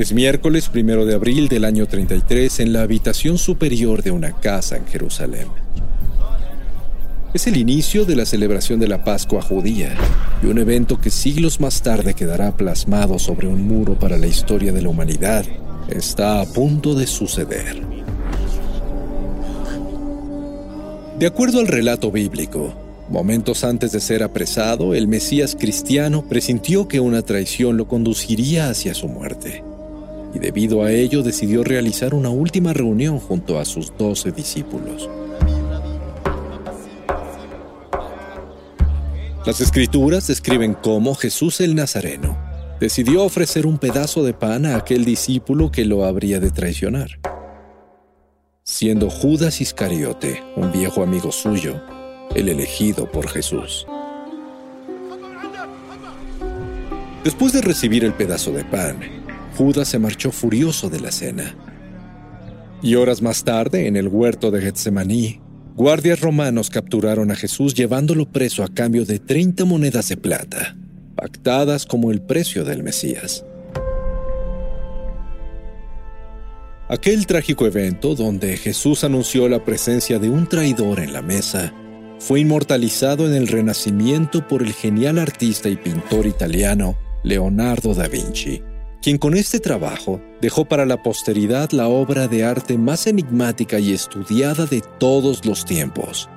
Es miércoles primero de abril del año 33 en la habitación superior de una casa en Jerusalén. Es el inicio de la celebración de la Pascua judía y un evento que siglos más tarde quedará plasmado sobre un muro para la historia de la humanidad está a punto de suceder. De acuerdo al relato bíblico, momentos antes de ser apresado, el Mesías cristiano presintió que una traición lo conduciría hacia su muerte y debido a ello decidió realizar una última reunión junto a sus doce discípulos. Las escrituras describen cómo Jesús el Nazareno decidió ofrecer un pedazo de pan a aquel discípulo que lo habría de traicionar. Siendo Judas Iscariote, un viejo amigo suyo, el elegido por Jesús. Después de recibir el pedazo de pan, Judas se marchó furioso de la cena. Y horas más tarde, en el huerto de Getsemaní, guardias romanos capturaron a Jesús llevándolo preso a cambio de 30 monedas de plata, pactadas como el precio del Mesías. Aquel trágico evento donde Jesús anunció la presencia de un traidor en la mesa fue inmortalizado en el Renacimiento por el genial artista y pintor italiano Leonardo da Vinci quien con este trabajo dejó para la posteridad la obra de arte más enigmática y estudiada de todos los tiempos,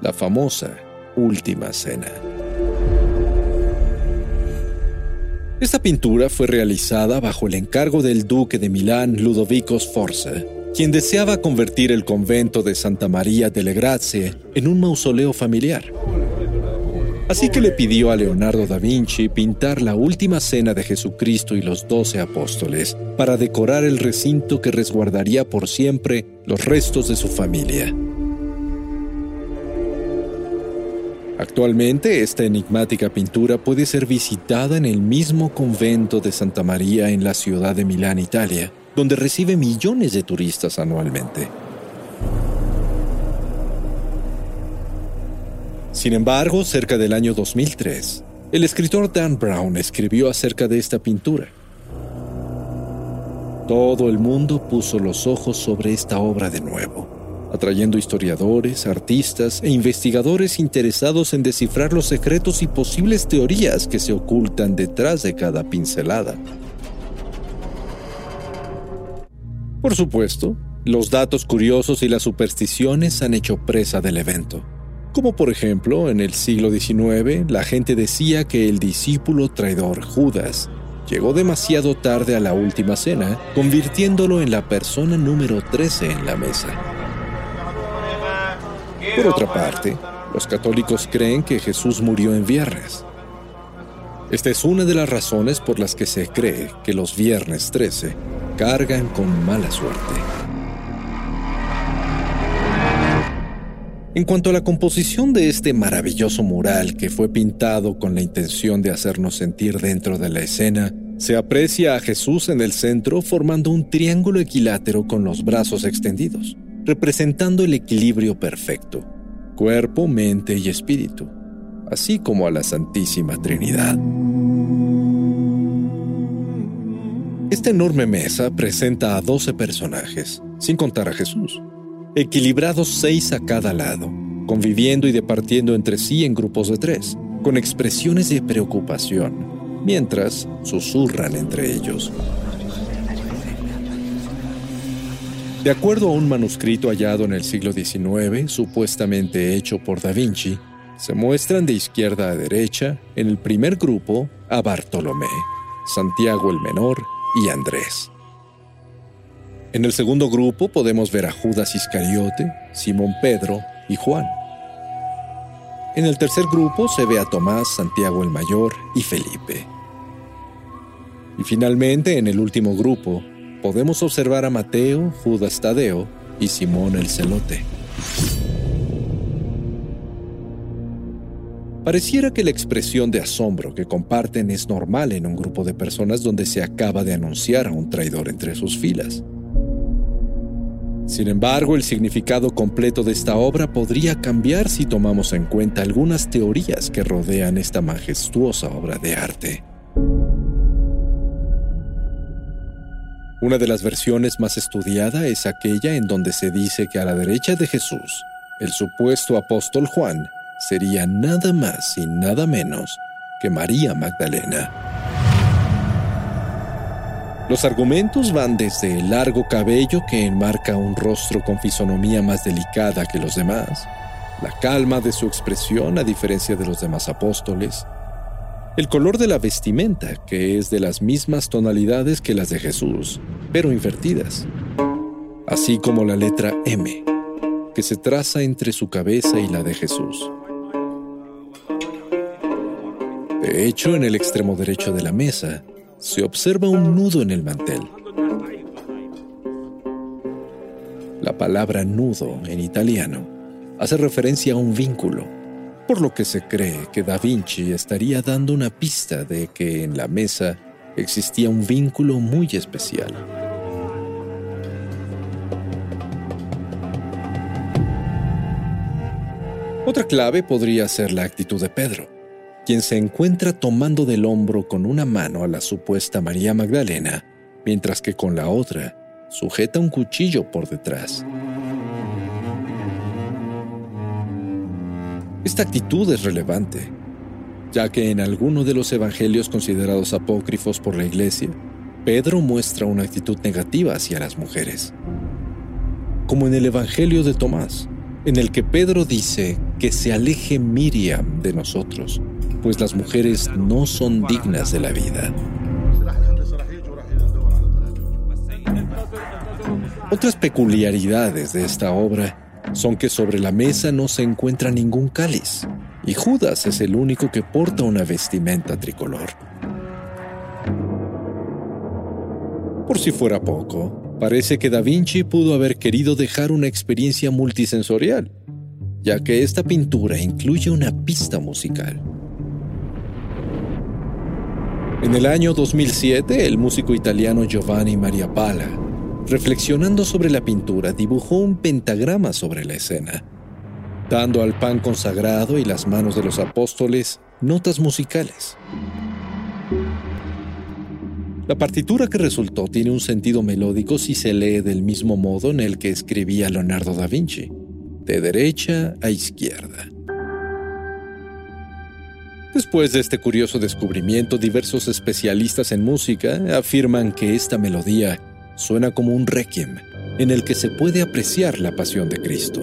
la famosa Última Cena. Esta pintura fue realizada bajo el encargo del duque de Milán Ludovico Sforza, quien deseaba convertir el convento de Santa María delle Grazie en un mausoleo familiar. Así que le pidió a Leonardo da Vinci pintar la última cena de Jesucristo y los doce apóstoles para decorar el recinto que resguardaría por siempre los restos de su familia. Actualmente esta enigmática pintura puede ser visitada en el mismo convento de Santa María en la ciudad de Milán, Italia, donde recibe millones de turistas anualmente. Sin embargo, cerca del año 2003, el escritor Dan Brown escribió acerca de esta pintura. Todo el mundo puso los ojos sobre esta obra de nuevo, atrayendo historiadores, artistas e investigadores interesados en descifrar los secretos y posibles teorías que se ocultan detrás de cada pincelada. Por supuesto, los datos curiosos y las supersticiones han hecho presa del evento como por ejemplo en el siglo XIX la gente decía que el discípulo traidor Judas llegó demasiado tarde a la última cena, convirtiéndolo en la persona número 13 en la mesa. Por otra parte, los católicos creen que Jesús murió en viernes. Esta es una de las razones por las que se cree que los viernes 13 cargan con mala suerte. En cuanto a la composición de este maravilloso mural que fue pintado con la intención de hacernos sentir dentro de la escena, se aprecia a Jesús en el centro formando un triángulo equilátero con los brazos extendidos, representando el equilibrio perfecto, cuerpo, mente y espíritu, así como a la Santísima Trinidad. Esta enorme mesa presenta a 12 personajes, sin contar a Jesús equilibrados seis a cada lado, conviviendo y departiendo entre sí en grupos de tres, con expresiones de preocupación, mientras susurran entre ellos. De acuerdo a un manuscrito hallado en el siglo XIX, supuestamente hecho por Da Vinci, se muestran de izquierda a derecha, en el primer grupo, a Bartolomé, Santiago el Menor y Andrés. En el segundo grupo podemos ver a Judas Iscariote, Simón Pedro y Juan. En el tercer grupo se ve a Tomás, Santiago el Mayor y Felipe. Y finalmente, en el último grupo, podemos observar a Mateo, Judas Tadeo y Simón el Celote. Pareciera que la expresión de asombro que comparten es normal en un grupo de personas donde se acaba de anunciar a un traidor entre sus filas. Sin embargo, el significado completo de esta obra podría cambiar si tomamos en cuenta algunas teorías que rodean esta majestuosa obra de arte. Una de las versiones más estudiada es aquella en donde se dice que a la derecha de Jesús, el supuesto apóstol Juan sería nada más y nada menos que María Magdalena. Los argumentos van desde el largo cabello que enmarca un rostro con fisonomía más delicada que los demás, la calma de su expresión a diferencia de los demás apóstoles, el color de la vestimenta que es de las mismas tonalidades que las de Jesús, pero invertidas, así como la letra M que se traza entre su cabeza y la de Jesús. De hecho, en el extremo derecho de la mesa se observa un nudo en el mantel. La palabra nudo en italiano hace referencia a un vínculo, por lo que se cree que Da Vinci estaría dando una pista de que en la mesa existía un vínculo muy especial. Otra clave podría ser la actitud de Pedro quien se encuentra tomando del hombro con una mano a la supuesta María Magdalena, mientras que con la otra sujeta un cuchillo por detrás. Esta actitud es relevante, ya que en alguno de los evangelios considerados apócrifos por la Iglesia, Pedro muestra una actitud negativa hacia las mujeres. Como en el Evangelio de Tomás, en el que Pedro dice que se aleje Miriam de nosotros, pues las mujeres no son dignas de la vida. Otras peculiaridades de esta obra son que sobre la mesa no se encuentra ningún cáliz, y Judas es el único que porta una vestimenta tricolor. Por si fuera poco, parece que Da Vinci pudo haber querido dejar una experiencia multisensorial, ya que esta pintura incluye una pista musical. En el año 2007, el músico italiano Giovanni Maria Pala, reflexionando sobre la pintura, dibujó un pentagrama sobre la escena, dando al pan consagrado y las manos de los apóstoles notas musicales. La partitura que resultó tiene un sentido melódico si se lee del mismo modo en el que escribía Leonardo da Vinci, de derecha a izquierda. Después de este curioso descubrimiento, diversos especialistas en música afirman que esta melodía suena como un requiem en el que se puede apreciar la pasión de Cristo.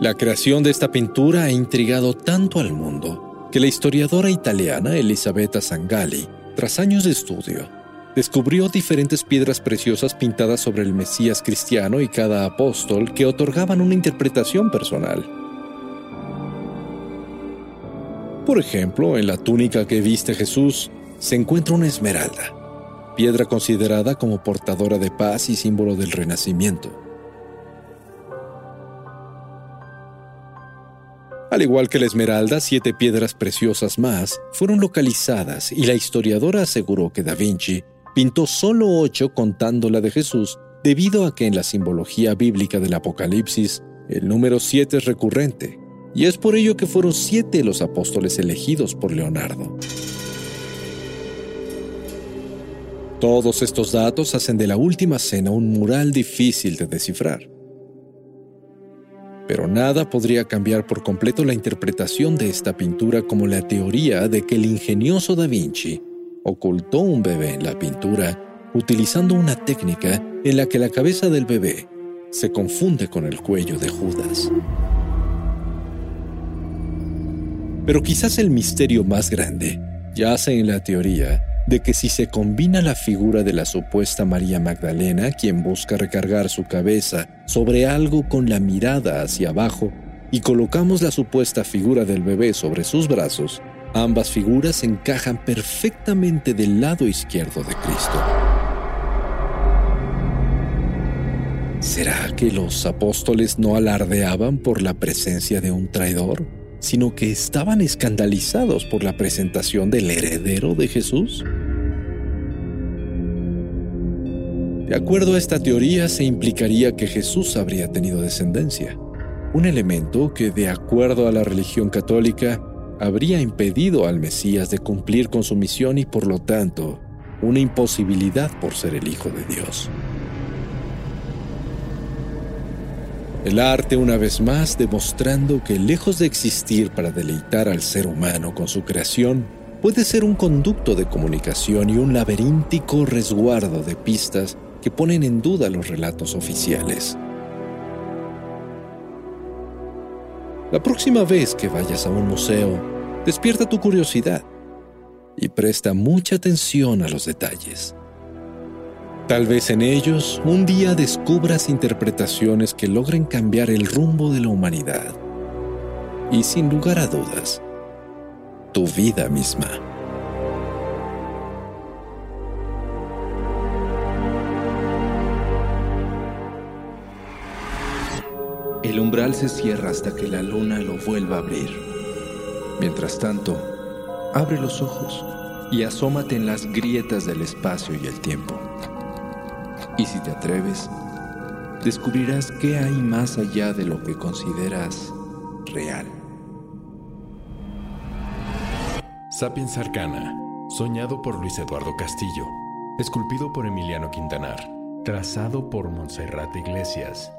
La creación de esta pintura ha intrigado tanto al mundo que la historiadora italiana Elisabetta Sangalli, tras años de estudio, descubrió diferentes piedras preciosas pintadas sobre el Mesías cristiano y cada apóstol que otorgaban una interpretación personal. Por ejemplo, en la túnica que viste Jesús se encuentra una esmeralda, piedra considerada como portadora de paz y símbolo del renacimiento. Al igual que la esmeralda, siete piedras preciosas más fueron localizadas y la historiadora aseguró que Da Vinci pintó solo ocho contando la de Jesús debido a que en la simbología bíblica del Apocalipsis el número siete es recurrente y es por ello que fueron siete los apóstoles elegidos por Leonardo. Todos estos datos hacen de la última cena un mural difícil de descifrar. Pero nada podría cambiar por completo la interpretación de esta pintura como la teoría de que el ingenioso Da Vinci ocultó un bebé en la pintura utilizando una técnica en la que la cabeza del bebé se confunde con el cuello de Judas. Pero quizás el misterio más grande yace en la teoría de que si se combina la figura de la supuesta María Magdalena, quien busca recargar su cabeza sobre algo con la mirada hacia abajo, y colocamos la supuesta figura del bebé sobre sus brazos, Ambas figuras encajan perfectamente del lado izquierdo de Cristo. ¿Será que los apóstoles no alardeaban por la presencia de un traidor, sino que estaban escandalizados por la presentación del heredero de Jesús? De acuerdo a esta teoría, se implicaría que Jesús habría tenido descendencia, un elemento que, de acuerdo a la religión católica, habría impedido al Mesías de cumplir con su misión y por lo tanto una imposibilidad por ser el Hijo de Dios. El arte una vez más demostrando que lejos de existir para deleitar al ser humano con su creación, puede ser un conducto de comunicación y un laberíntico resguardo de pistas que ponen en duda los relatos oficiales. La próxima vez que vayas a un museo, despierta tu curiosidad y presta mucha atención a los detalles. Tal vez en ellos un día descubras interpretaciones que logren cambiar el rumbo de la humanidad y sin lugar a dudas, tu vida misma. El umbral se cierra hasta que la luna lo vuelva a abrir. Mientras tanto, abre los ojos y asómate en las grietas del espacio y el tiempo. Y si te atreves, descubrirás qué hay más allá de lo que consideras real. Sapiens Arcana, soñado por Luis Eduardo Castillo, esculpido por Emiliano Quintanar, trazado por Montserrat Iglesias